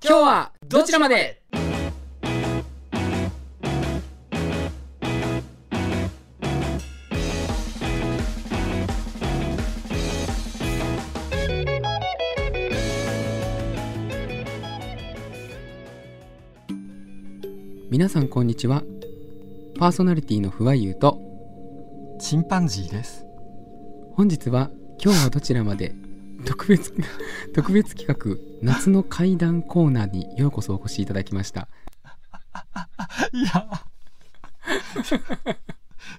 今日はどちらまで？皆さんこんにちは。パーソナリティの不破優と。チンパンジーです。本日は今日はどちらまで？特別 特別企画夏の怪談コーナーにようこそお越しいただきました。いや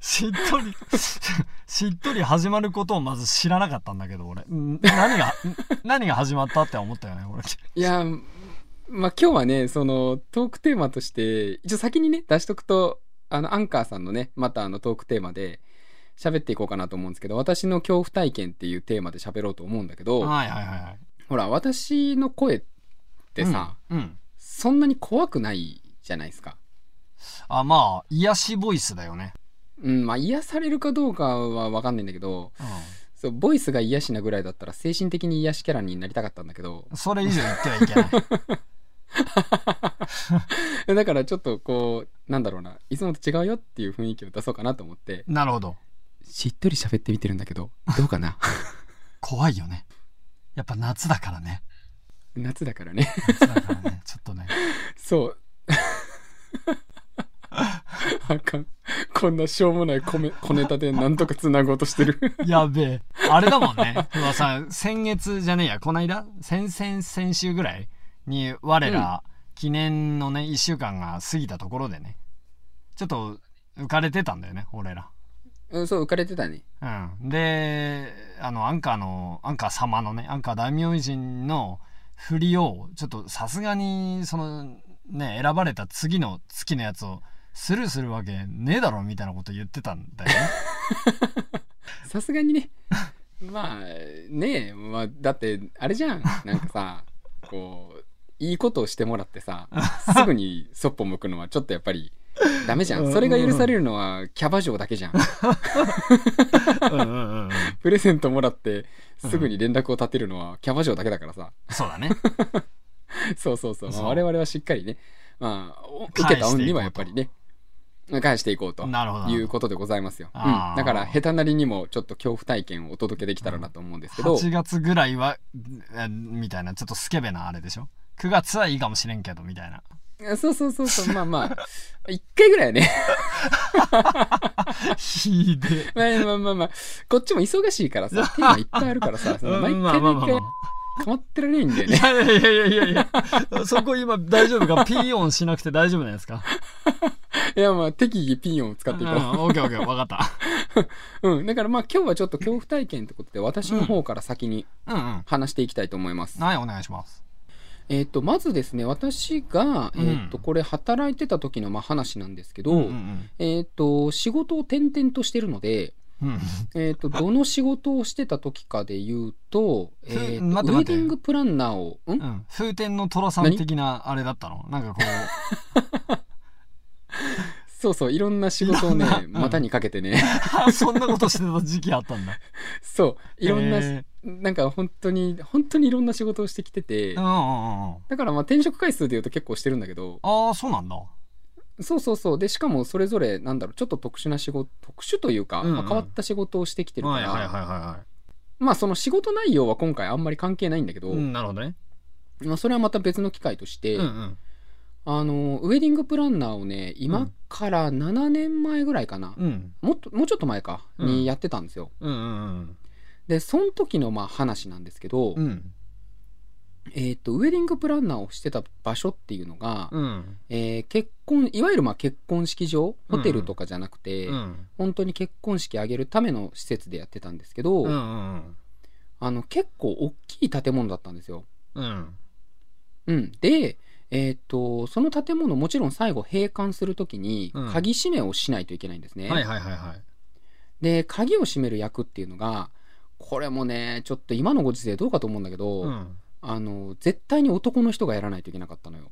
しっとり しっとり始まることをまず知らなかったんだけど俺。ん何がん何が始まったって思ったよね俺。いやまあ今日はねそのトークテーマとして一応先にね出しとくとあのアンカーさんのねまたあのトークテーマで喋っていこうかなと思うんですけど私の恐怖体験っていうテーマで喋ろうと思うんだけど、はいはいはいはい。ほら私の声ってさ、うん、うん。そんなに怖くないじゃないですか。あまあ癒しボイスだよね。うんまあ癒されるかどうかは分かんないんだけどそうボイスが癒しなぐらいだったら精神的に癒しキャラになりたかったんだけど。うんそれ以上言ってはいけない。だからちょっとこうなんだろうな。いつもと違うよっていう雰囲気を出そうかなと思って。なるほどしっとり喋ってみてるんだけどどうかな？怖いよね。やっぱ夏だからね。夏だからね。夏だからね。ちょっとね。そう。あかん。こんなしょうもない小め小ネタでなんとかつなごうとしてる。やべえ。あれだもんね。うわさ、先月じゃねえや、こないだ？先々、先週ぐらい？に、我ら、記念のね、一週間が過ぎたところでね、ちょっと浮かれてたんだよね、俺ら。うんそう浮かれてたねうん。で、あの、アンカーの、アンカー様のね、アンカー大名人の振りを、ちょっとさすがに、その、ね、選ばれた次の月のやつを、スルーするわけねえだろ、みたいなこと言ってたんだよね。さすがにねまあねえ、まあ、だってあれじゃんなんかさこういいことをしてもらってさすぐにそっぽ向くのはちょっとやっぱり ダメじゃん。それが許されるのはキャバ嬢だけじゃん。プレゼントもらってすぐに連絡を立てるのはキャバ嬢だけだからさ。そうだね。そうそうそう、まあそう我々はしっかりね、まあ、お受けた恩にはやっぱりね返していこうとなるほど。いうことでございますよ、うん、だから下手なりにもちょっと恐怖体験をお届けできたらなと思うんですけど、8月ぐらいは、えみたいな、ちょっとスケベなあれでしょ ?9 月はいいかもしれんけど、みたいな。そうそうそうそう、まあまあ、一回ぐらいはね。ひで まあまあまあまあ、こっちも忙しいからさ、テーマいっぱいあるからさ、毎回毎回、かまってられないんだよね。いやいやいやいやいやそこ今大丈夫かピーオンしなくて大丈夫なんですか？いやまあ、適宜ピンを使っていこうん、オッケーオッケー、わかった。う。うん。だからまあ今日はちょっと恐怖体験ってことで、私の方から先にうんうん。話していきたいと思います。はい、お願いします。えっ、と、まずですね、私が、うん。えっ、と、これ働いてた時のまあ話なんですけど、うんうんえっ、と、仕事を転々としてるので、えっ、と、どの仕事をしてた時かで言うと、えっ、と、ウェディングプランナーを、ん？うん。風天の虎さん的なあれだったの？なんかこ そうそう、いろんな仕事をねいろんな、うん股にかけてね、う、そんなことしてた時期あったんだ。そう、いろんな、へなんか本当に、本当にいろんな仕事をしてきててーうん、うんうんうん。だからまあ転職回数で言うと結構してるんだけど、ああ、そうなんだ。そうそうそう、で、しかもそれぞれ、なんだろう、ちょっと特殊な仕事、特殊というか、うんうんまあ変わった仕事をしてきてるかはいはいはいら、はまあその仕事内容は今回あんまり関係ないんだけど。うん、なるほどね。まあそれはまた別の機会として、うんうん。あの、ウェディングプランナーをね、今から7年前ぐらいかな、うん。もっと、もうちょっと前か、うんにやってたんですよ。うんうんで、その時のまあ話なんですけど、うん。うん。えっ、と、ウェディングプランナーをしてた場所っていうのが、うん。えー結婚、いわゆるまあ結婚式場、ホテルとかじゃなくて、うん。本当に結婚式挙げるための施設でやってたんですけど、うんうんあの、結構大きい建物だったんですよ。うん。うん。うん。で、えっ、と、その建物もちろん最後閉館するときにうん鍵閉めをしないといけないんですね。はいはいはいはい。で、鍵を閉める役っていうのが、これもね、ちょっと今のご時世どうかと思うんだけど、うん。あの、絶対に男の人がやらないといけなかったのよ。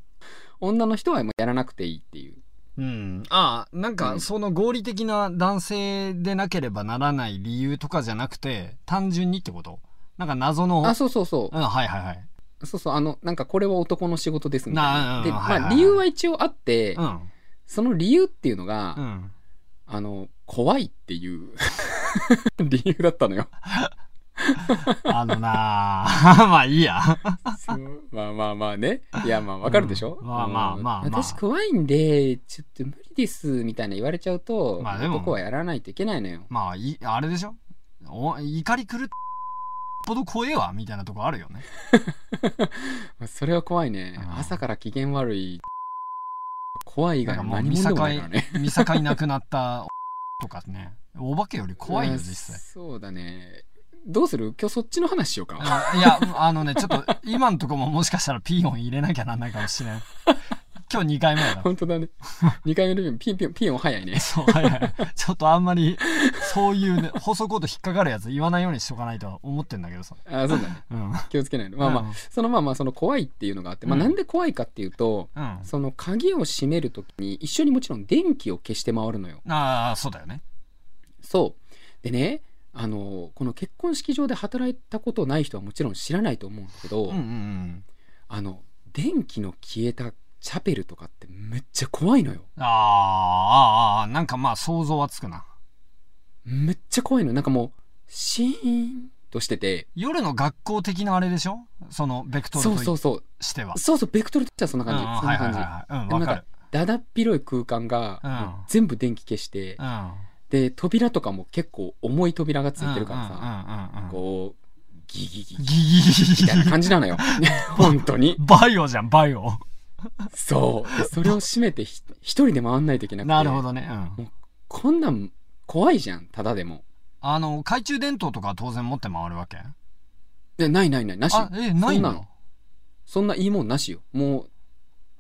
女の人はもうやらなくていいっていう。うん、ああなんうんかその合理的な男性でなければならない理由とかじゃなくて単純にってこと？なんか謎のあ、そうそうそう。うんはいはいはいそうそうあのなんかこれは男の仕事ですみたいな。で、はいはいはいまあ、理由は一応あって、うん。その理由っていうのが、うん。あの怖いっていう 理由だったのよ。あのなあ まあいいや。まあまあまあね。いやまあわかるでしょ、うん。まあまあうんまあ。まあ私怖いんでちょっと無理ですみたいな言われちゃうと、まあ男はやらないといけないのよ。まあいあれでしょ？お怒り狂っぽど怖えわみたいなとこあるよね。まあそれは怖いね、うん。朝から機嫌悪い。怖い以外何もないからね。見境なくなった とかね。お化けより怖いようん実際。そうだね。どうする？今日そっちの話しようか、いやあのねちょっと今んとこももしかしたらピーヨン入れなきゃなんないかもしれん今日2回目だ本当だね。2回目のピンピンピンも早いね。そうはい。はいちょっとあんまりそういうね放送コード引っかかるやつ言わないようにしとかないとは思ってんだけどさ。あそうだね。うん。気をつけないと。まあまあ、うん。そのまあまあその怖いっていうのがあって、まあうん。なんで怖いかっていうと、うん。その鍵を閉めるときに一緒にもちろん電気を消して回るのよ。ああそうだよね。そう。でねあのこの結婚式場で働いたことない人はもちろん知らないと思うんだけど、うんうんうん。あの電気の消えたチャペルとかってめっちゃ怖いのよ。あーあーなんかまあ想像はつくな。めっちゃ怖いのなんかもうシーンとしてて。夜の学校的なあれでしょ？そのベクトルそうそうそう。しては。そうそうベクトルとしてはそんな感じ、うん、そんな感じ、でもなんかだだっ広い空間が、全部電気消して、うん、で扉とかも結構重い扉がついてるからさ、こうギギギギギみたいな感じなのよ本当にバイオじゃんバイオそう。でそれを閉めてひ一人で回んないといけなくて。なるほどね。うん。こんなん怖いじゃん。ただでも。あの懐中電灯とかは当然持って回るわけ？でないないない。なし。あえないそんなのそんないいもんなしよ。もう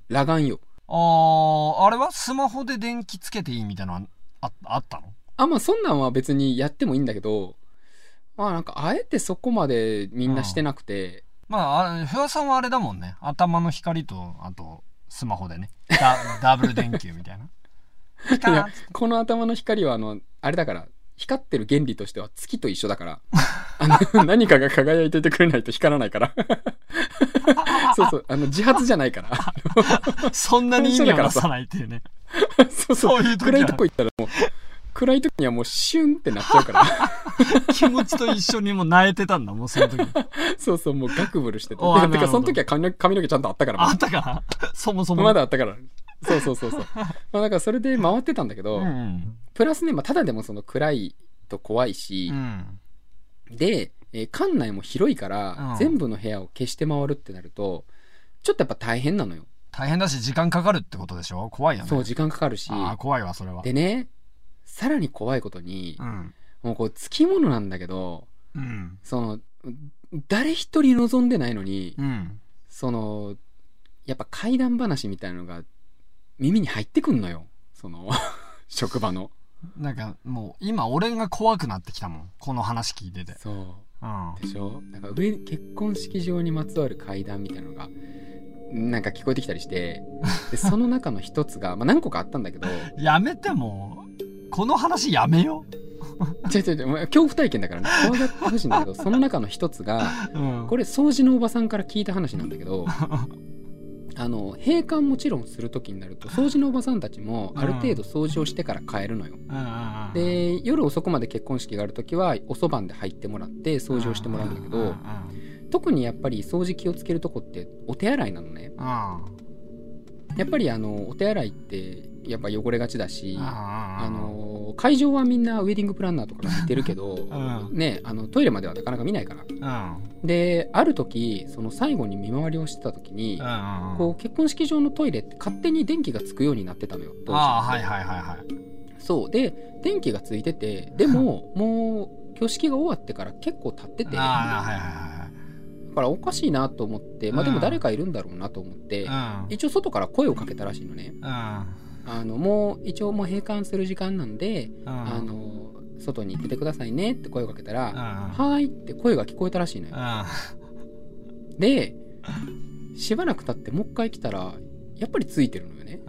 裸眼よ。あーあれは？スマホで電気つけていいみたいなのはああったの？あまあそんなんは別にやってもいいんだけどまあなんかあえてそこまでみんなしてなくて、まあ不破さんはあれだもんね。頭の光とあとスマホでね。ダ ダブル電球みたいな。いやこの頭の光はあのあれだから光ってる原理としては月と一緒だから あの何かが輝いててくれないと光らないから。そうそうあの自発じゃないから。そんなに意味を出さないっていうね。そう。そういう時は。暗いとこ行ったらもう暗い時にはもうシュンってなっちゃうから。気持ちと一緒にもう泣えてたんだもうその時。そうそうもうガクブルしてて。てかその時は髪の髪の毛ちゃんとあったから。あったかな？そもそも。まだあったから。そうそうそうそう。まあだからそれで回ってたんだけど、うんプラスね、まあ、ただでもその暗いと怖いしう、ん。で、えー館内も広いから、うん。全部の部屋を消して回るってなるとちょっとやっぱ大変なのよ。大変だし時間かかるってことでしょ？怖いよね。そう時間かかるし。怖いわそれは。でねさらに怖いことにう、ん。もうこうつきものなんだけどうん。その誰一人望んでないのに、うん。そのやっぱ怪談話みたいなのが耳に入ってくんのよ。その 職場の。なんかもう今俺が怖くなってきたもん。この話聞いてて。そう。うん。でしょ？なんか上結婚式場にまつわる怪談みたいなのがなんか聞こえてきたりして。でその中の一つが、まあ、何個かあったんだけど。やめてもうこの話やめよ違う違う違うまあ恐怖体験だからね。怖がってほしいんだけどその中の一つがう、うん、これ掃除のおばさんから聞いた話なんだけどあの閉館もちろんする時になると掃除のおばさんたちもある程度掃除をしてから帰るのよ。うんで夜遅くまで結婚式がある時はおそばんで入ってもらって掃除をしてもらうんだけど、うんうん。特にやっぱり掃除気をつけるとこってお手洗いなのね。うん。やっぱりあのお手洗いってやっぱ汚れがちだし、うんあの会場はみんなウェディングプランナーとかが見てるけど、ん。ねあのトイレまではなかなか見ないから。うん。である時その最後に見回りをしてた時に、うんうんこう結婚式場のトイレって勝手に電気がつくようになってたのよ当時。ああはいはいはいはい。そう。で電気がついててでも もう挙式が終わってから結構経ってて。だああはいはいからおかしいなと思ってまあでもうん。誰かいるんだろうなと思って、はい一応外から声をかけたらしいのね。うんあのもう一応もう閉館する時間なんで、あの外に出てくださいねって声をかけたら「はい」って声が聞こえたらしいのよ。でしばらく経ってもう一回来たらやっぱりついてるのよね。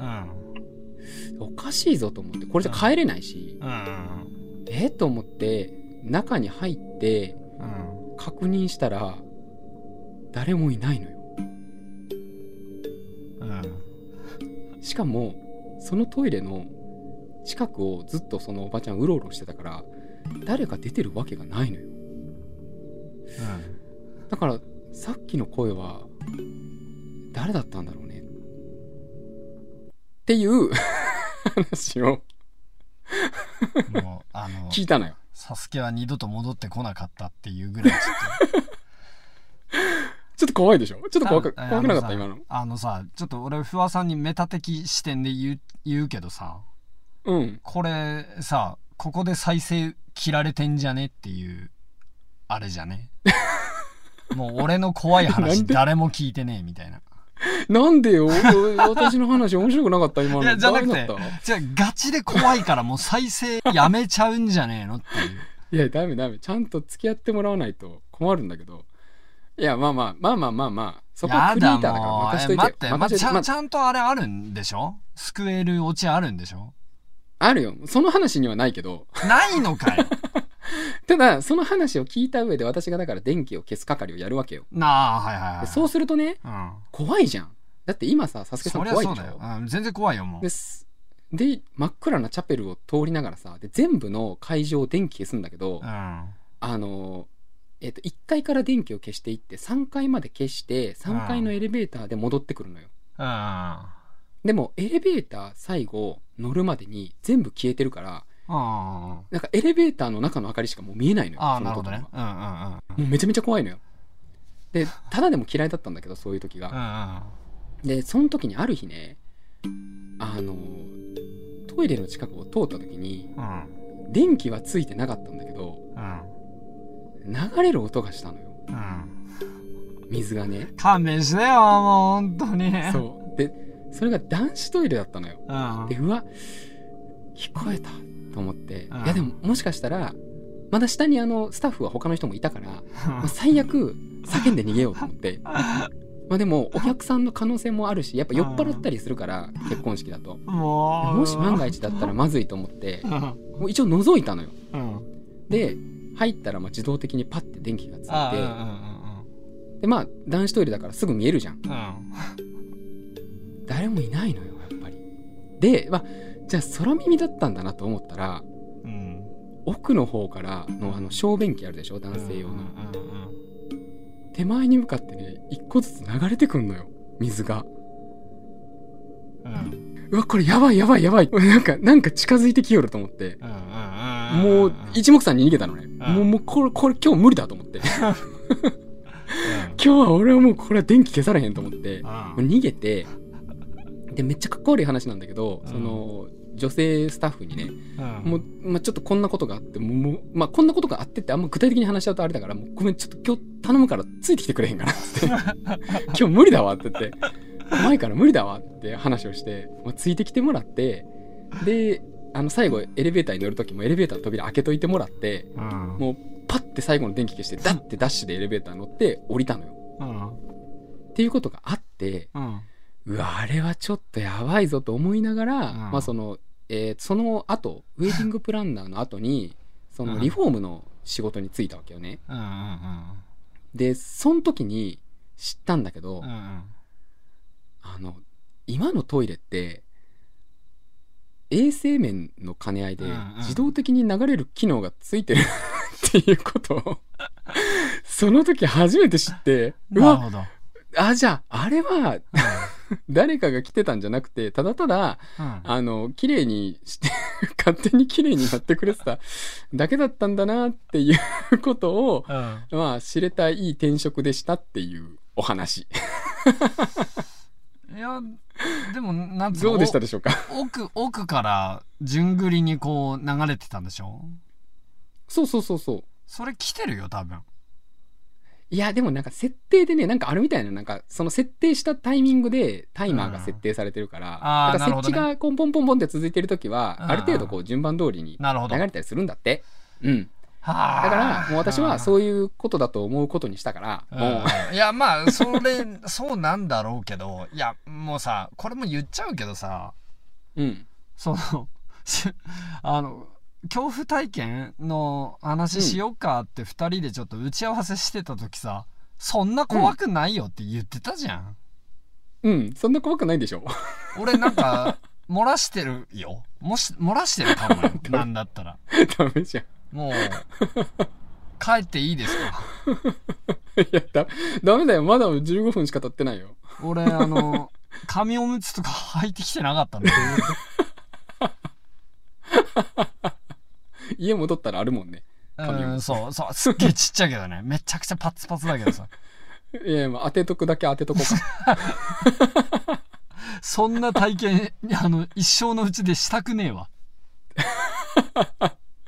おかしいぞと思ってこれじゃ帰れないし、えと思って中に入って確認したら誰もいないのよ。しかもそのトイレの近くをずっとそのおばちゃんうろうろしてたから誰か出てるわけがないのよ。だからさっきの声は誰だったんだろうね。っていう話をうん、もうあの聞いたのよ。サスケは二度と戻ってこなかったっていうぐらいちょっとちょっと怖いでしょ？ちょっと怖くあ怖くなかった？あ今の。あのさちょっと俺不破さんにメタ的視点で言う言うけどさうん。これさここで再生切られてんじゃねっていうあれじゃね？もう俺の怖い話で？誰も聞いてねえみたいな。なんでよ？私の話面白くなかった？今の。いやじゃなくてじゃあガチで怖いからもう再生やめちゃうんじゃねえのっていう。いやダメダメ。ちゃんと付き合ってもらわないと困るんだけどいやまあまあまあまあまあまあそこはやクリエイタだーだから任しといてえ待って、まちゃちゃんとあれあるんでしょ？救えるオチあるんでしょ？あるよ。その話にはないけど。ないのかい。ただその話を聞いた上で私がだから電気を消す係をやるわけよ。なあはいはいはいでそうするとねうん。怖いじゃん。だって今さサスケさん怖いでしょそうだよ、うん、全然怖いよもう。で真っ暗なチャペルを通りながらさで全部の会場を電気消すんだけど、うん。あのえっと1階から電気を消していって3階まで消して3階のエレベーターで戻ってくるのよ。うんでもエレベーター最後乗るまでに全部消えてるからあなんかエレベーターの中の明かりしかもう見えないのよあその時はなるほどね。うんうんうん。もうめちゃめちゃ怖いのよ。でただでも嫌いだったんだけどそういう時が、うん。でその時にある日ねあのトイレの近くを通った時にうん。電気はついてなかったんだけどうん流れる音がしたのよ。うん。水がね。勘弁してよもう本当に。そう。でそれが男子トイレだったのよ。うん。でうわ聞こえたと思って、うん。いやでももしかしたらまだ下にあのスタッフは他の人もいたから、まあ最悪叫んで逃げようと思って。まあでもお客さんの可能性もあるしやっぱ酔っ払ったりするから結婚式だと。もう。もし万が一だったらまずいと思ってうん。もう一応覗いたのよ。うん。で入ったらまあ自動的にパッて電気がつあいてうんでまあ男子トイレだからすぐ見えるじゃん。誰もいないのよやっぱり。でまあじゃあ空耳だったんだなと思ったらうん。うん奥の方からのあの小便器あるでしょ男性用の、手前に向かってね一個ずつ流れてくんのよ水が。うんうわこれやばいやばいやばい。なんかなんか近づいてきよると思って。もう一目散に逃げたのね、ん。もうもうこれこれ今日無理だと思って。今日は俺はもうこれは電気消されへんと思って。もう逃げて。でめっちゃかっこ悪い話なんだけど、うん。その女性スタッフにね、うん。もう、まあ、ちょっとこんなことがあってもうもう、まあ、こんなことがあってってあんま具体的に話しちゃうとあれだからもうごめんちょっと今日頼むからついてきてくれへんかなって。今日無理だわって言って怖いから無理だわって話をして、まあ、ついてきてもらってであの最後エレベーターに乗る時もエレベーターの扉開けといてもらってうん。もうパッて最後の電気消してダッてダッシュでエレベーター乗って降りたのよ。うん。っていうことがあってうん。うわあれはちょっとやばいぞと思いながら、うん。まあその、えーその後ウェディングプランナーの後にそのうん。リフォームの仕事に就いたわけよね。でその時に知ったんだけど、あの今のトイレって衛生面の兼ね合いで自動的に流れる機能がついてる っていうこと。をその時初めて知ってうわなるほど。あじゃああれは 誰かが来てたんじゃなくてただただうん。あの綺麗にして 勝手に綺麗になってくれてただけだったんだなっていうことをうん。まあ知れたいい転職でしたっていうお話いやでもなんつうの？どうでしたでしょうか？奥奥から順繰りにこう流れてたんでしょ？そうそうそうそう。それ来てるよ多分。いやでもなんか設定でねなんかあるみたいな。なんかその設定したタイミングでタイマーが設定されてるから、あーだから設置がポンポンポンポンって続いてる時は、うんある程度こう順番通りになるほど。流れたりするんだって。うん。はあだからもう私はそういうことだと思うことにしたからもう。いやまあそれ そうなんだろうけどいやもうさこれも言っちゃうけどさうん。そのしあの恐怖体験の話しようかって2人でちょっと打ち合わせしてた時さそんな怖くないよって言ってたじゃん、うん、そんな怖くないでしょ。俺なんか 漏らしてるよ。もし漏らしてるかもよ。なんだったら。ダメじゃん。もう帰っていいですか？いや、だ、ダメだよ。まだ15分しか経ってないよ。俺あの紙おむつとか履いてきてなかったん 家戻ったらあるもんね。うんそうそうすっげえちっちゃいけどねめちゃくちゃパツパツだけどさいや、まあ、当てとくだけ当てとこうか。そんな体験あの一生のうちでしたくねえわ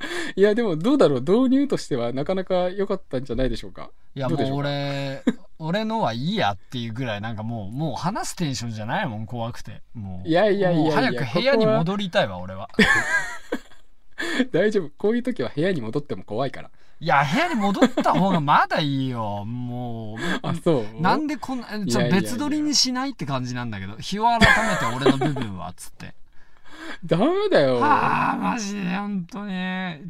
いや、でもどうだろう。導入としてはなかなか良かったんじゃないでしょうか。いやもう俺俺のはいいやっていうぐらいなんかもうもう話すテンションじゃないもん怖くてもういやいやいや早く部屋に戻りたいわ俺は 大丈夫。こういう時は部屋に戻っても怖いから。いや部屋に戻った方がまだいいよもう あ、そう？なんでこんなちょいやいやいや別撮りにしないって感じなんだけど日を改めて俺の部分はつって ダメだよ。ああマジで本当に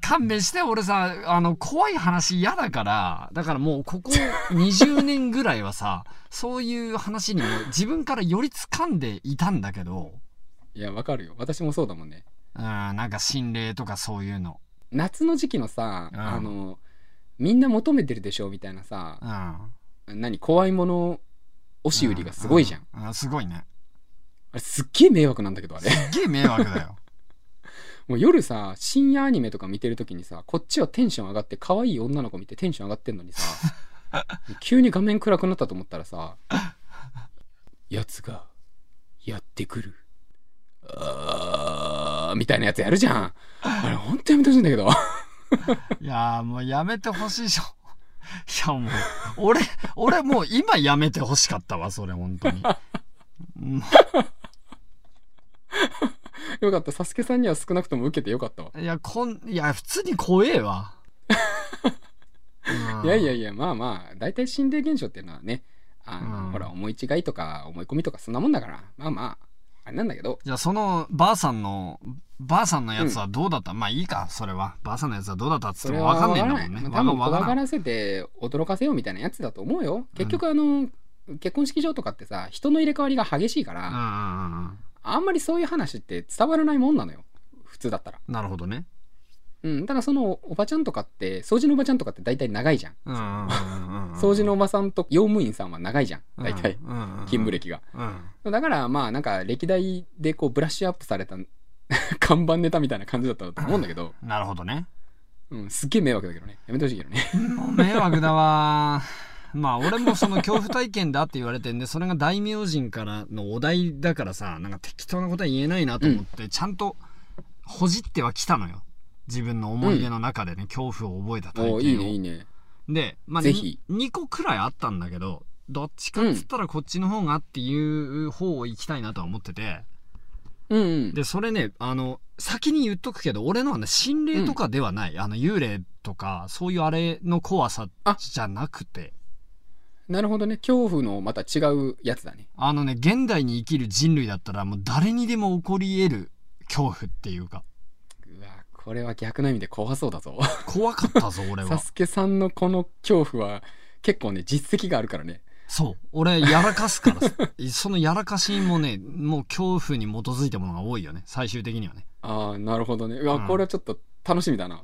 勘弁して俺さあの怖い話嫌だからだからもうここ 20年ぐらいはさそういう話にも自分からより掴んでいたんだけどいや、わかるよ。私もそうだもんね。うんなんか心霊とかそういうの夏の時期のさ、うんあの、みんな求めてるでしょみたいなさう、ん何、怖いもの押し売りがすごいじゃん。うんうんすごいねあれすっげえ迷惑なんだけど、あれ。すっげえ迷惑だよ もう夜さ、深夜アニメとか見てるときにさ、こっちはテンション上がって、可愛い女の子見てテンション上がってんのにさ、急に画面暗くなったと思ったらさ、奴がやってくる。あーみたいなやつやるじゃん。あれ、ほんとやめてほしいんだけど。いやーもうやめてほしいでしょいやもう俺俺もう今やめてほしかったわそれ本当にうんよかった。サスケさんには少なくとも受けてよかったわ。いや、こん、いや、普通に怖えわ。う んいやいやいや、まあまあ、大体心霊現象っていうのはね、あの、うんほら、思い違いとか思い込みとかそんなもんだから、まあまあ、あれなんだけど、じゃあ、その、ばあさんの、ばあさんのやつはどうだった、まあいいか、それは。ばあさんのやつはどうだったっつってもわかんねえんだもんね。多分。怖がらせて驚かせようみたいなやつだと思うよ。結局あの、結婚式場とかってさ、人の入れ替わりが激しいから、うんうんうんうん。あんまりそういう話って伝わらないもんなのよ。普通だったら。なるほどね。うん。ただそのおばちゃんとかって、掃除のおばちゃんとかって大体長いじゃん。掃除のおばさんと用務員さんは長いじゃん。大体。勤務歴が。うん。だからまあなんか歴代でこうブラッシュアップされた看板ネタみたいな感じだったと思うんだけど、なるほどね。うん、すっげえ迷惑だけどね。やめてほしいけどね。迷惑だわ。まあ俺もその恐怖体験だって言われてんでそれが大名人からのお題だからさなんか適当なことは言えないなと思って、ちゃんとほじってはきたのよ。自分の思い出の中でね、恐怖を覚えた体験を。いいねいいね。で、まあ、ぜひ。2個くらいあったんだけどどっちかっつったらこっちの方がっていう方を行きたいなとは思ってて。うんうん。でそれねあの先に言っとくけど俺のはね心霊とかではない、あの幽霊とかそういうあれの怖さあ。じゃなくてなるほどね。恐怖のまた違うやつだね。あのね現代に生きる人類だったらもう誰にでも起こり得る恐怖っていうかうわ、これは逆の意味で怖そうだぞ。怖かったぞ 俺サはスケさんのこの恐怖は結構ね、実績があるからね。そう俺やらかすから そのやらかしもねもう恐怖に基づいたものが多いよね最終的にはねああ、なるほどね。うわ、うんこれはちょっと楽しみだな。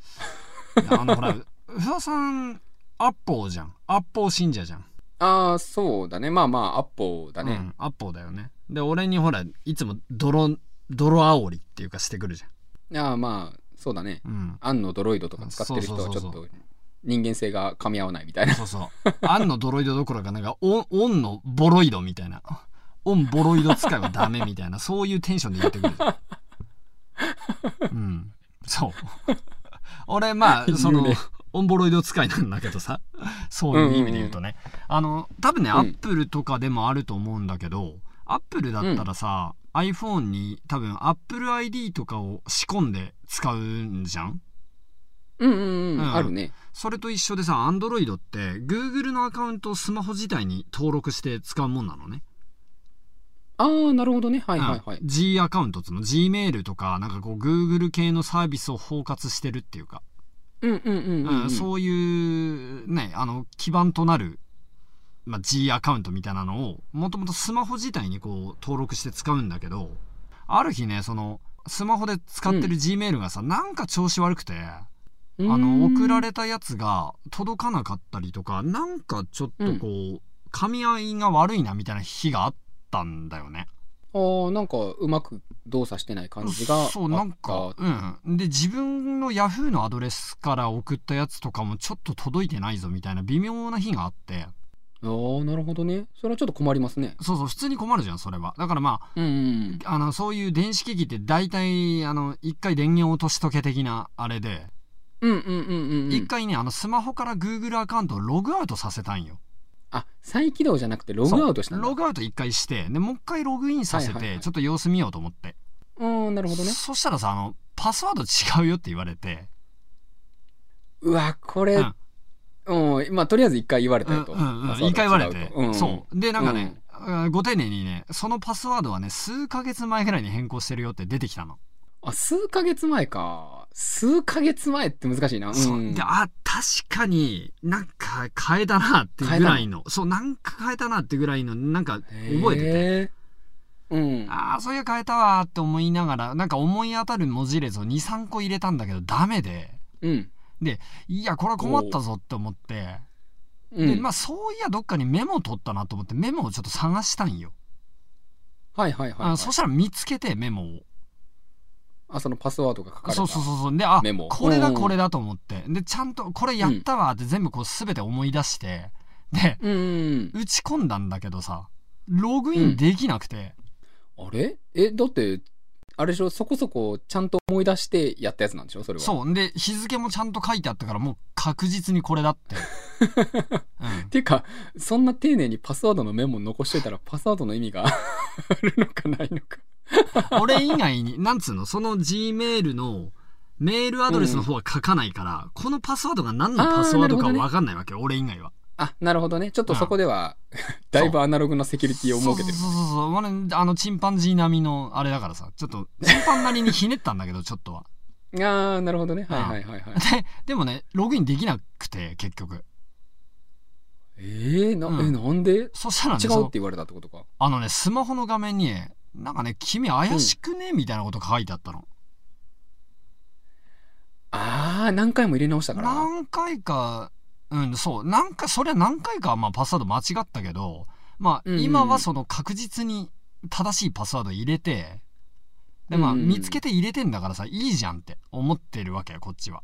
あのほら不破さんアッポーじゃんアッポー信者じゃんああ、そうだね。まあまあ、アッポーだね。うん、アッポーだよね。で俺にほらいつも泥泥煽りっていうかしてくるじああ、まあ、そうだね。ゃんうん。アンのドロイドとか使ってる人はちょっと人間性が噛み合わないみたいな。そうそう。アンのドロイドどころかなんかオンオンのボロイドみたいな。オンボロイド使いはダメみたいな。そういうテンションで言ってくる。じゃんうん。そう。俺まあその、オンボロイド使いなんだけどさ。そういう意味で言うとね、あの多分ね、うん。アップルとかでもあると思うんだけどアップルだったらさ、iPhone に多分 AppleID とかを仕込んで使うんじゃん？うんうんうん、うん。あるね。それと一緒でさ Android って Google のアカウントをスマホ自体に登録して使うもんなのね。ああ、なるほどね。はいはいはい。うん。G アカウントっつうの？Gmail とかなんかこう Google 系のサービスを包括してるっていうか、うんうんうんうん、うん。うんそういうねあの基盤となるまあ、G アカウントみたいなのを、もともとスマホ自体にこう、登録して使うんだけど、ある日ね、その、スマホで使ってる Gmail がさ、なんか調子悪くて、あの、送られたやつが届かなかったりとか、なんかちょっとこう、噛み合いが悪いなみたいな日があったんだよね。あーなんかうまく動作してない感じがそうなんかうん。で自分の Yahoo のアドレスから送ったやつとかもちょっと届いてないぞみたいな微妙な日があって。ああなるほどね。それはちょっと困りますね。そうそう普通に困るじゃんそれは。だからまうんうんああのそういう電子機器って大体あの一回電源落としとけ的なあれで。うんうんうんうんうん。一、回ねあのスマホから Google アカウントをログアウトさせたんよあ再起動じゃなくてログアウトしたんだ。ログアウト一回してでもう一回ログインさせはいはいはい。てちょっと様子見ようと思って、うんなるほどね。そしたらさあのパスワード違うよって言われて。うわこれうん。うんまあとりあえず一回言われたよと。うんうんうん一回言われて、そう。でなんかね、うん。ご丁寧にねそのパスワードはね数ヶ月前ぐらいに変更してるよって出てきたの、あ数ヶ月前か数ヶ月前って難しいな。そう。であ確かになんか変えたなっていうぐらいの。そうなんか変えたなってぐらいのなんか覚えてて。てうん。ああそういや変えたわーって思いながらなんか思い当たる文字列を23個入れたんだけどダメで。うん。いやこれは困ったぞって思って。う。ん。でまあそういやどっかにメモ取ったなと思ってメモをちょっと探したんよ、はいはいはい、あはい、そしたら見つけてメモをあそのパスワードが書かれたそうそうそうそう。であメモ。これだうん。これだと思って。でちゃんとこれやったわって全部こう全て思い出して。でうんうん打ち込んだんだけどさログインできなくて、あれ？えだってあれでしょ？そこそこちゃんと思い出してやったやつなんでしょ？それは。そう。で日付もちゃんと書いてあったからもう確実にこれだって、うん。ていうかそんな丁寧にパスワードのメモ残しといたらパスワードの意味が あるのかないのか 俺以外に、なんつうの、その Gmail のメールアドレスの方は書かないから、このパスワードが何のパスワードかは分かんないわけよ、俺以外は。あなるほどね。ちょっとそこでは、だいぶアナログなセキュリティを設けてる。そうそうそうそう。俺、あの、チンパンジー並みのあれだからさ、ちょっと、チンパンなりにひねったんだけど、ちょっとは。ああなるほどね。はいはいはいはい。で、でもね、ログインできなくて、結局。えー、な、うん。えなんで？そしたらね、違うって言われたってことか。あのね、スマホの画面に、なんかね、君怪しくね、みたいなこと書いてあったの。ああ何回も入れ直したから。何回か、うん、そう、なんか、それは何回かはまあパスワード間違ったけど、まあ、うん今はその確実に正しいパスワード入れて、で、まあ、うん見つけて入れてんだからさ、いいじゃんって思ってるわけよ、こっちは。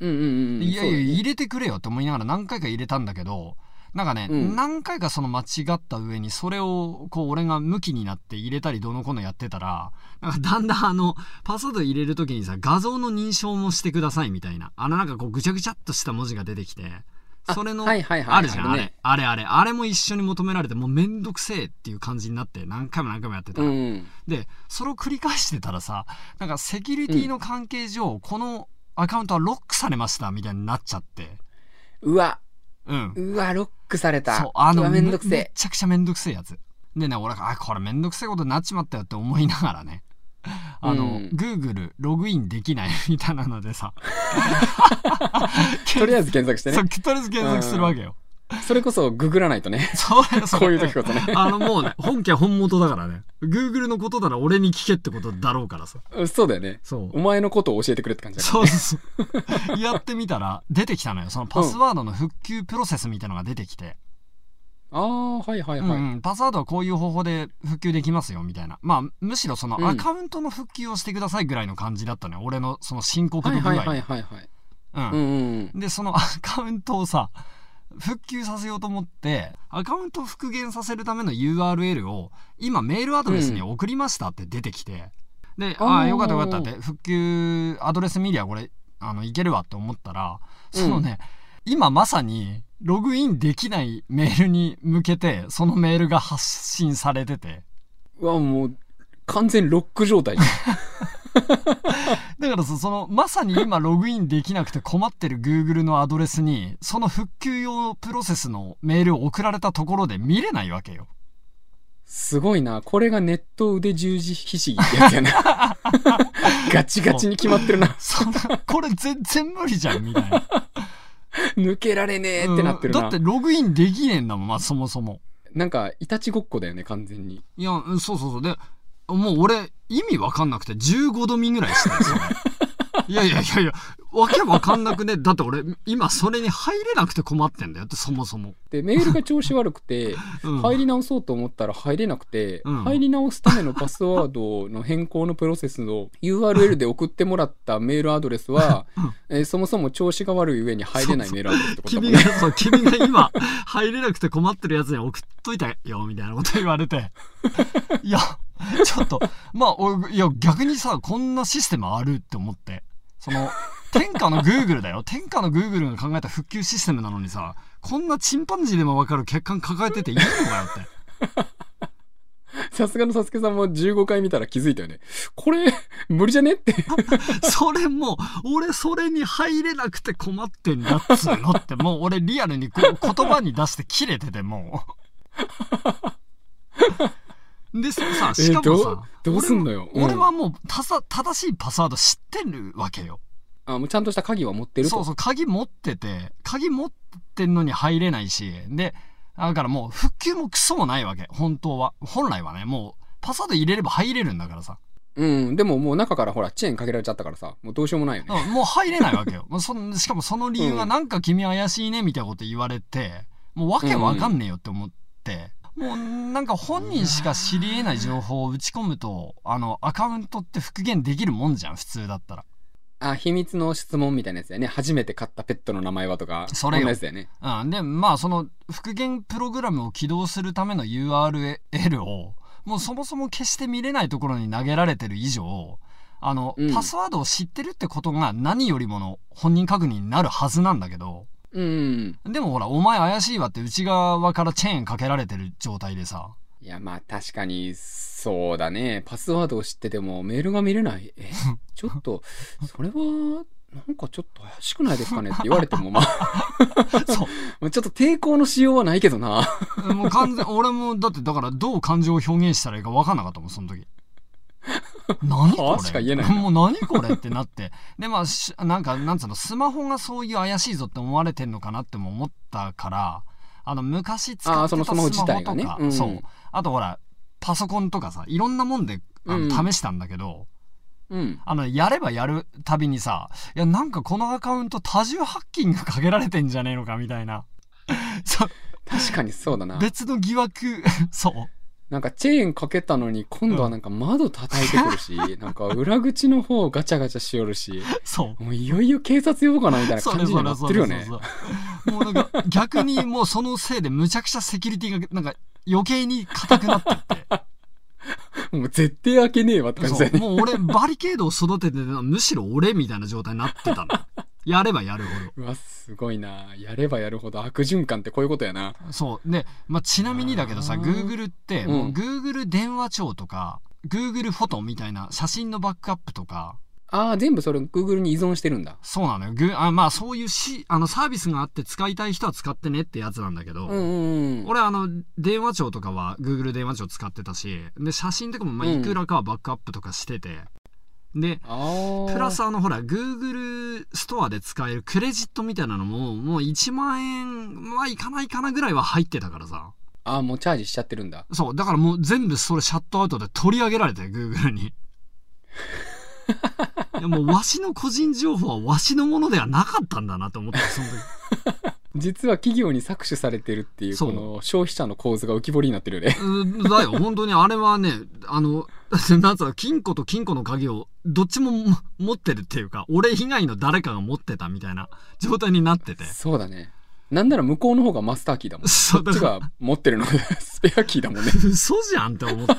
うんうんうんいやいや、入れてくれよって思いながら何回か入れたんだけど、なんかね、うん何回かその間違った上に、それを、こう、俺が向きになって入れたりどうのこうのやってたら、なんかだんだんあの、パスワード入れるときにさ、画像の認証もしてくださいみたいな、あのなんかこう、ぐちゃぐちゃっとした文字が出てきて、あそれの、あるじゃん、あれ。あれあれ。あれも一緒に求められて、もうめんどくせえっていう感じになって、何回も何回もやってたら。うんで、それを繰り返してたらさ、なんかセキュリティの関係上、このアカウントはロックされましたみたいになっちゃって。うわうん。うわロックされたそう、あの、めんどくせめえちゃくちゃめんどくせえやつ。でね、俺が、あ、これめんどくせえことになっちまったよって思いながらね。あの、うん Google ログインできないみたいなのでさ。とりあえず検索してねとりあえず検索するわけよ。それこそググらないとね。そうよ、そこういう時こそね。あのもうね、本家本元だからね。Google のことなら俺に聞けってことだろうからさ。うんそうだよね。そう。お。前のことを教えてくれって感じだかそうそうそう。やってみたら、出てきたのよ。そのパスワードの復旧プロセスみたいなのが出てきて。らああはいはいはい、うんうん、パスワードはこういう方法で復旧できますよみたいな。まあむしろそのうん。アカウントの復旧をしてくださいぐらいの感じだったのよ、俺のその申告はいの具合はいはいはいはいうんうんうん。でそのアカウントをさ復旧させようと思ってアカウントを復元させるための URL を今メールアドレスに送りましたって出てきて、であああーよかったよかったって復旧アドレス見りゃこれあのいけるわって思ったらそのね、今まさにログインできないメールに向けてそのメールが発信されてて。うわもう完全ロック状態。じ だからさそのまさに今ログインできなくて困ってる Google のアドレスにその復旧用プロセスのメールを送られたところで見れないわけよ。すごいなこれがネット腕十字ひしぎってやつやな ガチガチに決まってるなそんなこれ全然無理じゃんみたいな。抜けられねえってなってるな。うんだってログインできねえんだもん、まあそもそも。なんか、いたちごっこだよね、完全に。いや、うんそうそうそう。で、もう俺、意味わかんなくて15度見ぐらいしてるんですよ。いやいやいやいや、わけわかんなくね。だって俺、今それに入れなくて困ってんだよって、そもそも。で、メールが調子悪くて、うん入り直そうと思ったら入れなくて、うん入り直すためのパスワードの変更のプロセスを URL で送ってもらったメールアドレスは、えーそもそも調子が悪い上に入れないメールアドレスってことだもんね。君が、そう、君が今、入れなくて困ってるやつに送っといたよ、みたいなこと言われて。いや、ちょっと、まあ、俺いや、逆にさ、こんなシステムあるって思って。その、天下の Google だよ。天下の Google が考えた復旧システムなのにさ、こんなチンパンジーでもわかる欠陥抱えてていいのかよって。さすがのサスケさんも15回見たら気づいたよね。これ、無理じゃねって。それもう、俺それに入れなくて困ってんだっつうのって、もう俺リアルにこう言葉に出して切れてて、もう。で、さ、しかもさ、どうすんのようん俺はもうたさ、正しいパスワード知ってるわけよ。あ、もうちゃんとした鍵は持ってると。そうそう、鍵持ってて、鍵持ってんのに入れないし、で、だからもう復旧もクソもないわけ、本当は。本来はね、もう、パスワード入れれば入れるんだからさ。うん。でももう中からほら、チェーンかけられちゃったからさ、もうどうしようもないよね。うんもう入れないわけよ。そんしかもその理由はうんなんか君怪しいねみたいなこと言われて、もうわけわかんねえよって思って、もうなんか本人しか知り得ない情報を打ち込むと、あの、アカウントって復元できるもんじゃん、普通だったら。あ、秘密の質問みたいなやつだよね。初めて買ったペットの名前はとか。それよやつだよね。うん。で、まあその復元プログラムを起動するための URL を、もうそもそも決して見れないところに投げられてる以上、あの、うんパスワードを知ってるってことが何よりもの本人確認になるはずなんだけど、うん。でもほら、お前怪しいわって内側からチェーンかけられてる状態でさ。いや、まあ確かに、そうだね。パスワードを知っててもメールが見れない。え？ちょっと、それは、なんかちょっと怪しくないですかねって言われても、まあ、そ まあちょっと抵抗のしようはないけどな。う。もう完全、俺も、だってだからどう感情を表現したらいいか分かんなかったもん、その時。何こはしかれ言えないなもう何これってなって。で、まあ、しなんか、なんつうの、スマホがそういう怪しいぞって思われてんのかなっても思ったから、あの、昔使ってたスマホとか、ねうんそう。あとほら、パソコンとかさ、いろんなもんであのうん試したんだけど、うん。あの、やればやるたびにさ、いや、なんかこのアカウント多重ハッキングかけられてんじゃねえのかみたいな。確かにそうだな。別の疑惑、そう。なんかチェーンかけたのに、今度はなんか窓叩いてくるし、なんか裏口の方ガチャガチャしよるし、そう。もういよいよ警察呼ぼうかなみたいなそ感じになってるよね。そうそうもうなんか逆にもうそのせいでむちゃくちゃセキュリティがなんか余計に硬くなってって。もう絶対開けねえわって感じだよね。そうもう俺バリケードを育ててるのはむしろ俺みたいな状態になってたの。やればやるほうわ、すごいな。やればやるほど悪循環ってこういうことやな。ど。そう。で、まあ、ちなみにだけどさ、Google って、Google 電話帳とか、Google フォトみたいな写真のバックアップとか、ああ、全部それ Google に依存してるんだ。そうなのよ。グあまあそういうし、あのサービスがあって使いたい人は使ってねってやつなんだけど、うんうんうん。俺あの電話帳とかは Google 電話帳使ってたしで写真とかもまあうんいくらかはバックアップとかしてて、で。プラスあのほら Google ストアで使えるクレジットみたいなのももう1万円はいかないかなぐらいは入ってたからさああ、もうチャージしちゃってるんだ。そうだからもう全部それシャットアウトで取り上げられて Google に いやもうわしの個人情報はわしのものではなかったんだなと思ってその時 実は企業に搾取されてるっていう、この消費者の構図が浮き彫りになってるよね。うんだよ、本当にあれはね、あの、なんつうの、金庫と金庫の鍵をどっちもも 持ってるっていうか、俺以外の誰かが持ってたみたいな状態になってて。そうだね。なんなら向こうの方がマスターキーだもん。そっちが持ってるのがスペアキーだもんね。嘘じゃんって思って。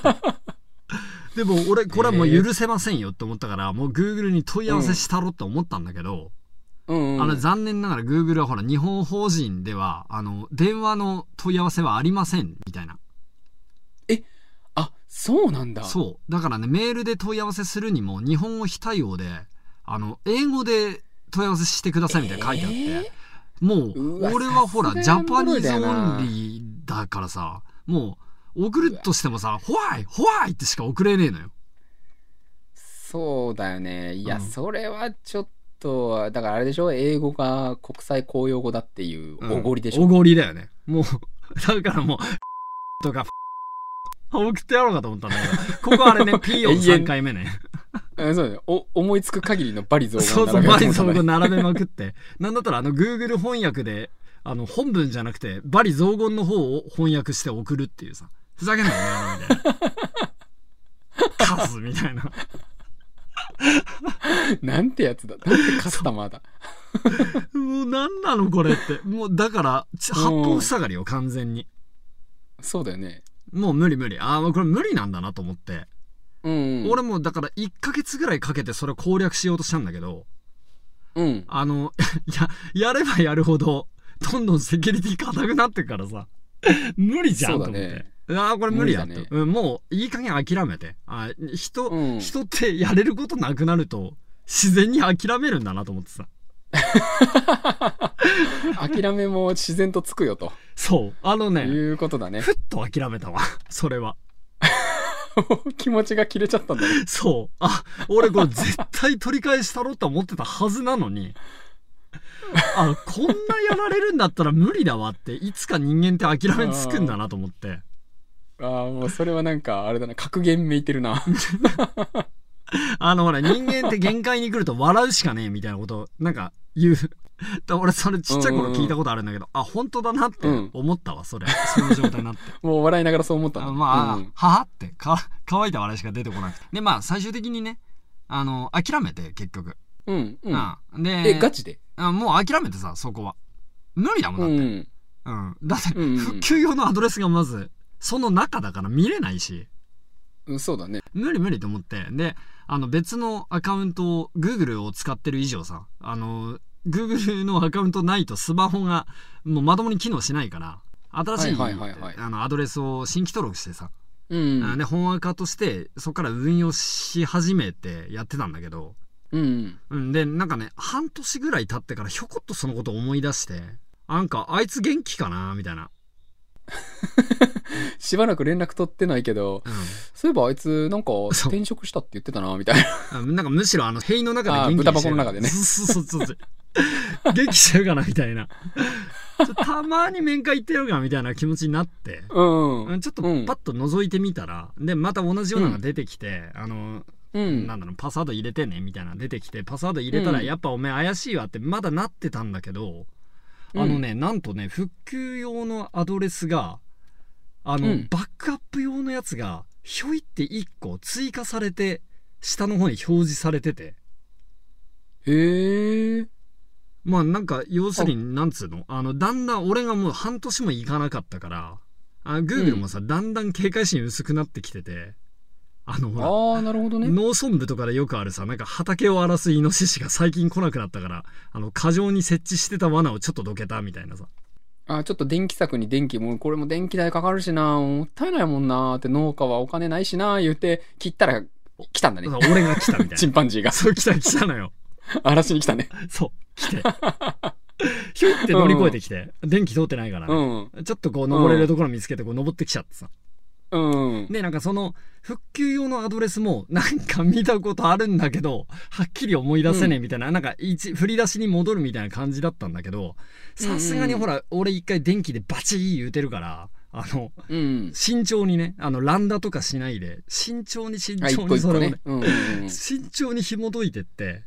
でも俺、これはもう許せませんよって思ったから、もう Google に問い合わせしたろって思ったんだけど、うん、うん。あの、残念ながら Google はほら、日本法人では、あの、電話の問い合わせはありません、みたいな。あ、そうなんだ。そう。だからね、メールで問い合わせするにも、日本語非対応で、あの、英語で問い合わせしてくださいみたいな書いてあって、えもう俺はほら、 Japanese only だからさ、もう、送るとしてもさ、 why why ってしか送れねえのよ。そうだよね。いや、うんそれはちょっととは、だからあれでしょ？英語が国際公用語だっていうおごりでしょ、おごりだよね。もう、だからもう、とか、送ってやろうかと思ったんだけど、ここあれね、P を3回目ね。うんそうだよお思いつく限りのバリ造語そうそう、並べバリ造ようと思ったね語並べまくって。なんだったら、あの、Google 翻訳で、あの、本文じゃなくて、バリ造語の方を翻訳して送るっていうさ、ふざけんなよね、みたいな。カスみたいな。なんてやつだなんてカスタマーだもう、なんなのこれって。もう、だから、ち八方塞がりよ、完全に。そうだよねもう無理無理。ああ、これ無理なんだなと思って。うん、うん、俺もだから1ヶ月ぐらいかけてそれを攻略しようとしたんだけど、うんあの、や、やればやるほど、どんどんセキュリティ硬くなってくからさ、無理じゃんと思って。そうだねああ、これ無理やと、ねうん。もう、いい加減諦めて。あ人、うん人ってやれることなくなると、自然に諦めるんだなと思ってさ。諦めも自然とつくよとそう。あのね、いうことだねふっと諦めたわ。それは。気持ちが切れちゃったんだねそう。あ、俺これ絶対取り返したろうと思ってたはずなのに、あ、こんなやられるんだったら無理だわって、いつか人間って諦めつくんだなと思って。ああもうそれはなんかあれだな格言めいてるなあのほら、人間って限界に来ると笑うしかねえみたいなこと、なんか言う。だ俺それちっちゃい頃聞いたことあるんだけど、あ、本当だなってうん思ったわ、それ。その状態になって。もう笑いながらそう思ったあのまあ、うんははって、か、乾いた笑いしか出てこなくて。で、まあ、最終的にね、あの、諦めて、結局。うんうんあで、えガチで？あもう諦めてさ、そこは。無理だもん、だって。うんうん。だって、うんうん復旧用のアドレスがまず、その中だから見れないし、うんそうだね。無理無理と思って。で、あの別のアカウントを、Google を使ってる以上さ、あの、Google のアカウントないとスマホがもうまともに機能しないから、新しい,、あのアドレスを新規登録してさ、うん。あで本アカとしてそこから運用し始めてやってたんだけど、うん。うん、でなんかね半年ぐらい経ってからひょこっとそのことを思い出して。なんかあいつ元気かなみたいな、しばらく連絡取ってないけどうん。そういえばあいつなんか転職したって言ってたなみたいな。あなんかむしろあの塀の中で元気豚箱の中でね。そうそうそうそう 元気してるかなみたいな。たまに面会行ってやるかなみたいな気持ちになって。うんうん。ちょっとうん。パッと覗いてみたら、でまた同じようなのが出てきて、あのうん。なんだろうパスワード入れてねみたいなの出てきてパスワード入れたらうん。やっぱお前怪しいわってまだなってたんだけど、あのねなんとね復旧用のアドレスがあの、うん。バックアップ用のやつがひょいって1個追加されて下の方に表示されてて。へえ。まあなんか要するになんつうの？あのだんだん俺がもう半年も行かなかったからあ Google もさ、だんだん警戒心薄くなってきてて。あのほらああなるほどね。農村部とかでよくあるさなんか畑を荒らすイノシシが最近来なくなったからあの過剰に設置してた罠をちょっとどけたみたいなさあちょっと電気柵に電気もうこれも電気代かかるしなもったいないもんなって農家はお金ないしな言って切ったら来たんだね。俺が来たみたい チなンパンジーが。そう来た来たのよ。荒らしに来たね。そう来て。ひょいって乗り越えてきて、電気通ってないからね、うん。ちょっとこう登れるところ見つけてこう登ってきちゃってさうん。でなんかその復旧用のアドレスもなんか見たことあるんだけどはっきり思い出せねえみたいな、なんか一振り出しに戻るみたいな感じだったんだけどさすがにほら、俺一回電気でバチー言うてるからあのうん。慎重にねあの乱打とかしないで慎重に慎重にそれをねねうんうんうん。慎重に紐解いてって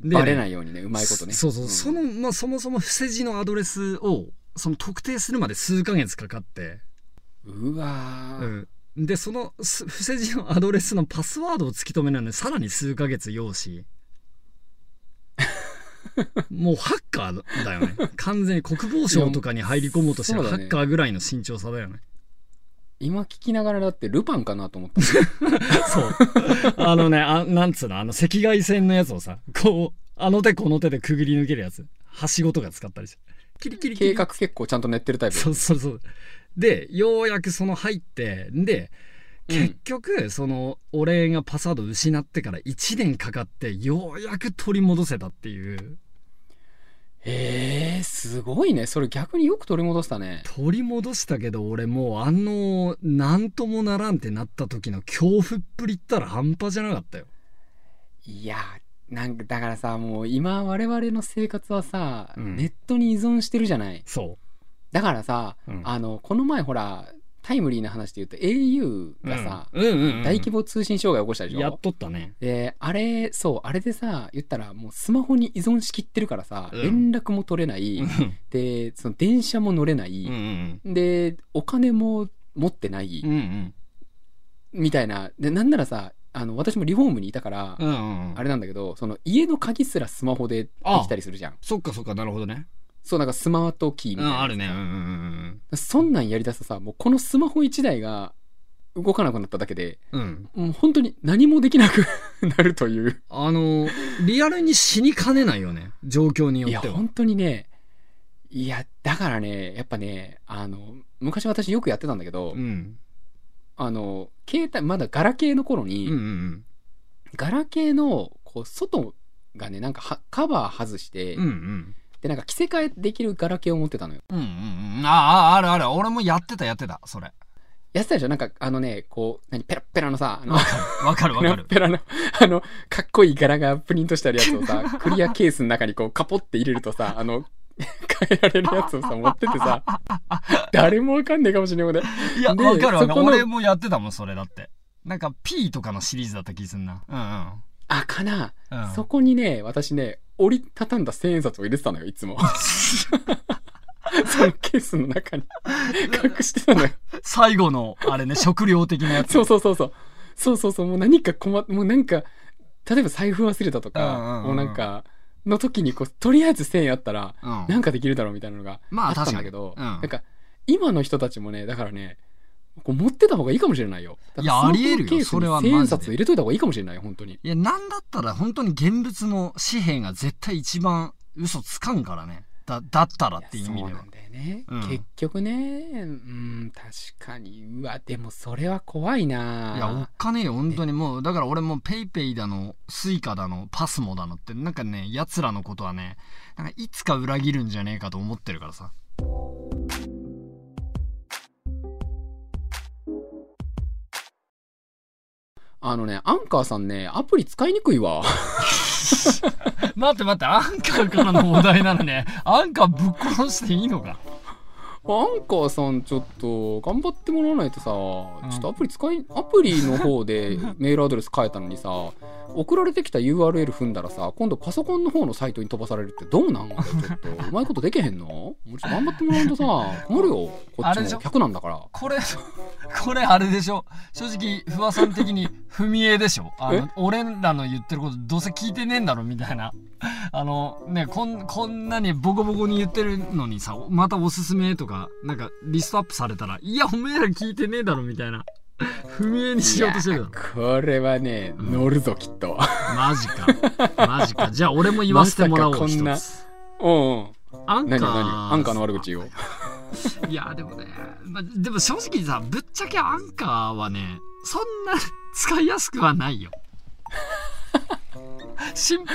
でバレないようにねうまいことね。そうそう、ん。その、まあ、そもそも伏せ字のアドレスをその特定するまで数ヶ月かかってうわー。うん、でそのす伏せ字のアドレスのパスワードを突き止めるのにさらに数ヶ月要し もうハッカーだよね。完全に国防省とかに入り込もうとしてるハッカーぐらいの慎重さだよね。今聞きながらだってルパンかなと思った。そう。あのねあなんつうのあの赤外線のやつをさこうあの手この手でくぐり抜けるやつ。はしごとか使ったりして。キリキリキリ計画結構ちゃんと練ってるタイプそうそうそう。で、ようやくその入って、で、うん。結局、その、俺がパスワード失ってから1年かかって、ようやく取り戻せたっていう。へえすごいね。それ逆によく取り戻したね。取り戻したけど、俺もう、あの、なんともならんってなった時の恐怖っぷりったら半端じゃなかったよ。いやなんかだからさもう今我々の生活はさ、うん。ネットに依存してるじゃない。そだからさ、うんあのこの前ほらタイムリーな話で言うと au う。がさ、うんうんうんうん、大規模通信障害を起こしたでしょ？やっとったね。であれそうあれでさ言ったらもうスマホに依存しきってるからさ、うん連絡も取れない、でその電車も乗れなうんうい、んでお金も持ってない、うん。うんうん。みたいなでなんならさあの私もリフォームにいたから、うんうんうん。あれなんだけどその家の鍵すらスマホでできたりするじゃんそっかそっか、なるほどね。そうなんかスマートキーみたいな、うん、あるね。うんうんうんそんなんやりだすとさもうこのスマホ1台が動かなくなっただけでうん。うん。もう本当に何もできなく なるというあの、リアルに死にかねないよね。状況によっては。いや本当にねいやだからねやっぱねあの昔私よくやってたんだけど、うん。あの携帯まだガラケーの頃うんに、うんうん。ガラケーのこう外がねなんかはカバー外して、うんうん。でなんか着せ替えできるガラケーを持ってたのようんうんうん。ああ、あるある。俺もやってたやってた、それ。やってたでしょ？なんかあのねこう何？ペラッペラのさあのわかるわペかる。ペラの あのかっこいい柄がプリントしてあるやつをさ クリアケースの中にこうカポって入れるとさあの変えられるやつをさ持ってってさ誰もわかんねえかもしれないいや、でわかるわかる。俺もやってたもん、それだって。なんか P とかのシリーズだった気すんな。うんあかな、うん。うん、そこにね私ね折りたたんだ千円札を入れてたのよいつも。そのケースの中に。隠してたのよ。最後の、あれね、食料的なやつ。そうそうそうそう。そうそうそう。もう何か困っもうなんか例えば財布忘れたとか、うんうんうんもうなんかの時にこうとりあえず1000円あったらうん。なんかできるだろうみたいなのがまああったんだけど、確かに。うん。なんか今の人たちもねだからねこう持ってた方がいいかもしれないよ。いやありえるよそれはマジで。1000円札入れといた方がいいかもしれないよ本当に。いや、なんだったら本当に現物の紙幣が絶対一番嘘つかんからね。だ、だったらっていう意味では。そうなん。だよね、うん。結局ね。うん確かに。うわでもそれは怖いな。いや、おっかねえよ、本当に。もう、だから俺もペイペイだの、スイカだの、パスモだのって、なんかね、奴らのことはね、なんかいつか裏切るんじゃねえかと思ってるからさ。あのねアンカーさんねアプリ使いにくいわ。待って待って、アンカーからのお題なのね、アンカーぶっ殺していいのか？アンカーさんちょっと頑張ってもらわないとさ、ん。ちょっとアプリ使いアプリの方で メールアドレス変えたのにさ送られてきた URL 踏んだらさ今度パソコンの方のサイトに飛ばされるってどうなん？ちょっと うまいことできへんの？もうちょっと頑張ってもらわんとさ困るよ。こっちも。客なんだから。これ、これあれでしょ？正直、不破さん的に踏み絵でしょ？あえ？の、俺らの言ってることどうせ聞いてねえんだろみたいな。あの、ね、こん、こんなにボコボコに言ってるのにさ、またおすすめとか、なんかリストアップされたら、いや、おめえら聞いてねえだろみたいな。踏み絵にしようとしてる。これはね乗るぞきっとマジか。マジか。じゃあ俺も言わせてもらおう、一まこんなつ。うんうんアンカー。アンカーの悪口をいや、でもね、まあ、でも正直さ、ぶっちゃけアンカーはね、そんな 使いやすくはないよ。シンプ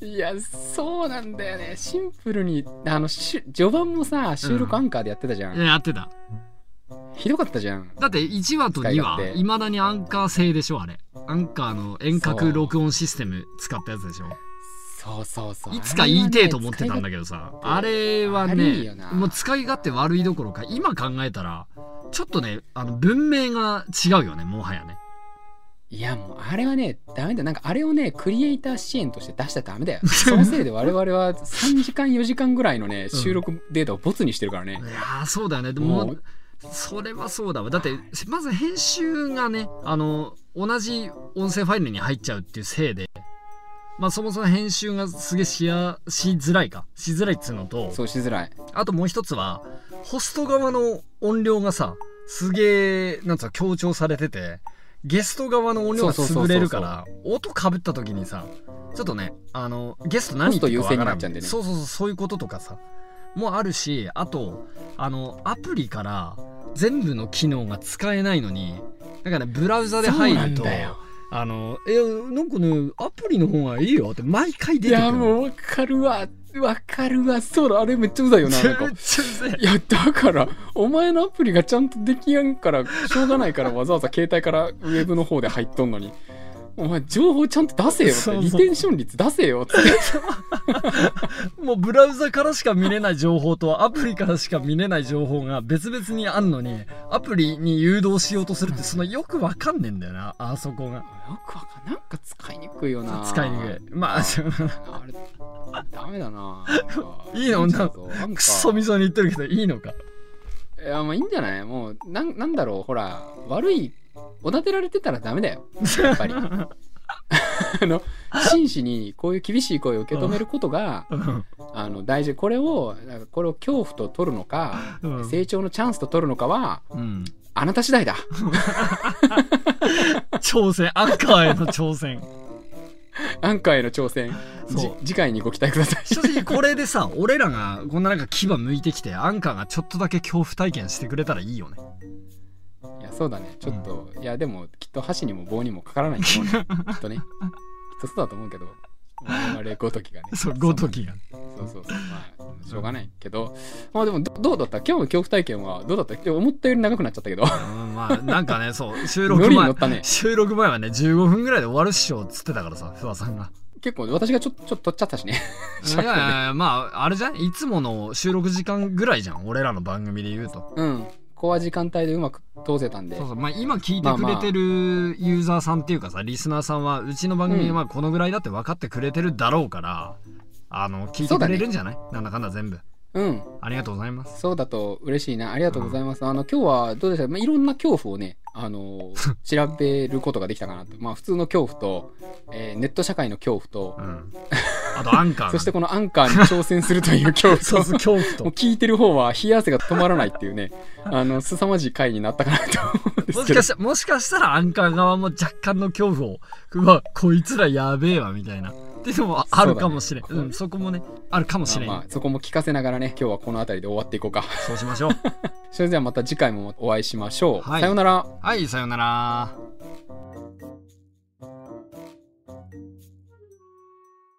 ルに。いやそうなんだよねシンプルにあのし序盤もさ収録アンカーでやってたじゃん、いややってた。ひどかったじゃんだって1話と2話使いまだにアンカー製でしょ、あれ。アンカーの遠隔録音システム使ったやつでしょ。そうそうそういつか言いてえと思ってたんだけどさ、あれはねもう使い勝手悪いどころか、今考えたら、ちょっとね、あの、文明が違うよね、もはやね。いやもうあれはねダメだ。よなんかあれをねクリエイター支援として出したらダメだよ。そのせいで我々は3時間4時間ぐらいのね収録データをボツにしてるからね。い、やーそうだよね。でもそれはそうだわ。だってまず編集がねあの同じ音声ファイルに入っちゃうっていうせいでまあそもそも編集がすげえしやしづらいか。しづらいっつうのとそうしづらい。あともう一つはホスト側の音量がさすげえなんつうの強調されててゲスト側の音量が潰れるから音かぶった時にさちょっとねあのゲスト何言ってるかわからん。そうそうそうそういうこととかさもあるしあとあのアプリから全部の機能が使えないのにだから、ね、ブラウザで入るとあの「えなんかねアプリの方がいいよ」って毎回い出てくるやもうわかるわわかるわ。そうだあれめっちゃうざいよななんか。いやだからお前のアプリがちゃんとできやんからしょうがないからわざわざ携帯からウェブの方で入っとんのにお前情報ちゃんと出せよ。リテンション率出せよ。っ てもうブラウザからしか見れない情報とアプリからしか見れない情報が別々にあんのにアプリに誘導しようとするってそのよくわかんねえんだよなあそこが。よくわかんなんか使いにくいよな。使いにくい。まああれダメだな。いいの？なんか。クソみそに言ってるけどいいのか？いやまあいいんじゃない？もうなんなんだろう。ほら悪いおだてられてたらダメだよ。やっぱり。あの真摯にこういう厳しい声を受け止めることがうん。あの大事。これをこれを恐怖と取るのか、うん。成長のチャンスと取るのかはうん。あなた次第だ。挑戦。アンカーへの挑戦。アンカーへの挑戦。じそう。次回にご期待ください。正直これでさ俺らがこんななんか牙向いてきてアンカーがちょっとだけ恐怖体験してくれたらいいよねそうだね。ちょっと、いやでもきっと箸にも棒にもかからないと思うね。きっとね。きっとそうだと思うけど。我々ごときがね。そうごときがそうそうそう。まあしょうがないけど。まあでもどどうだった？今日の恐怖体験はどうだった？思ったより長くなっちゃったけど。うんまあなんかねそう 収ノ録前ね。収録前はね15分ぐらいで終わるっしょっつってたからさ不破さんが。結構私がちょちょっと取っちゃったしね。いやいやまああれじゃん？いつもの収録時間ぐらいじゃん？俺らの番組で言うと。うんここは時間帯でうまく通せたんで。そうそう。まあ今聞いてくれてるユーザーさんっていうかさリスナーさんはうちの番組うんまあこのぐらいだって分かってくれてるだろうからあの聞いてくれるんじゃない、なんだかんだ全部。うん。ありがとうございます。そうだと嬉しいな。ありがとうございます、あの今日はどうでした？か、まあ、いろんな恐怖をねあの 調べることができたかなと。まあ普通の恐怖と、えーネット社会の恐怖とうんあとアンカーそしてこのアンカーに挑戦するという恐怖とそう恐怖もうと聞いてる方は冷や汗が止まらないっていうね。あの凄まじい回になったかなと思うんですけど。もしかしたもしかしたらアンカー側も若干の恐怖を。うわこいつらやべえわみたいな。っていうのもあるかもしれん。そ,、うん、そこもねあるかもしれん、まあまあそこも聞かせながらね今日はこの辺りで終わっていこうか。そうしましょう。それではまた次回もお会いしましょう、はい。さようなら。はいさよなら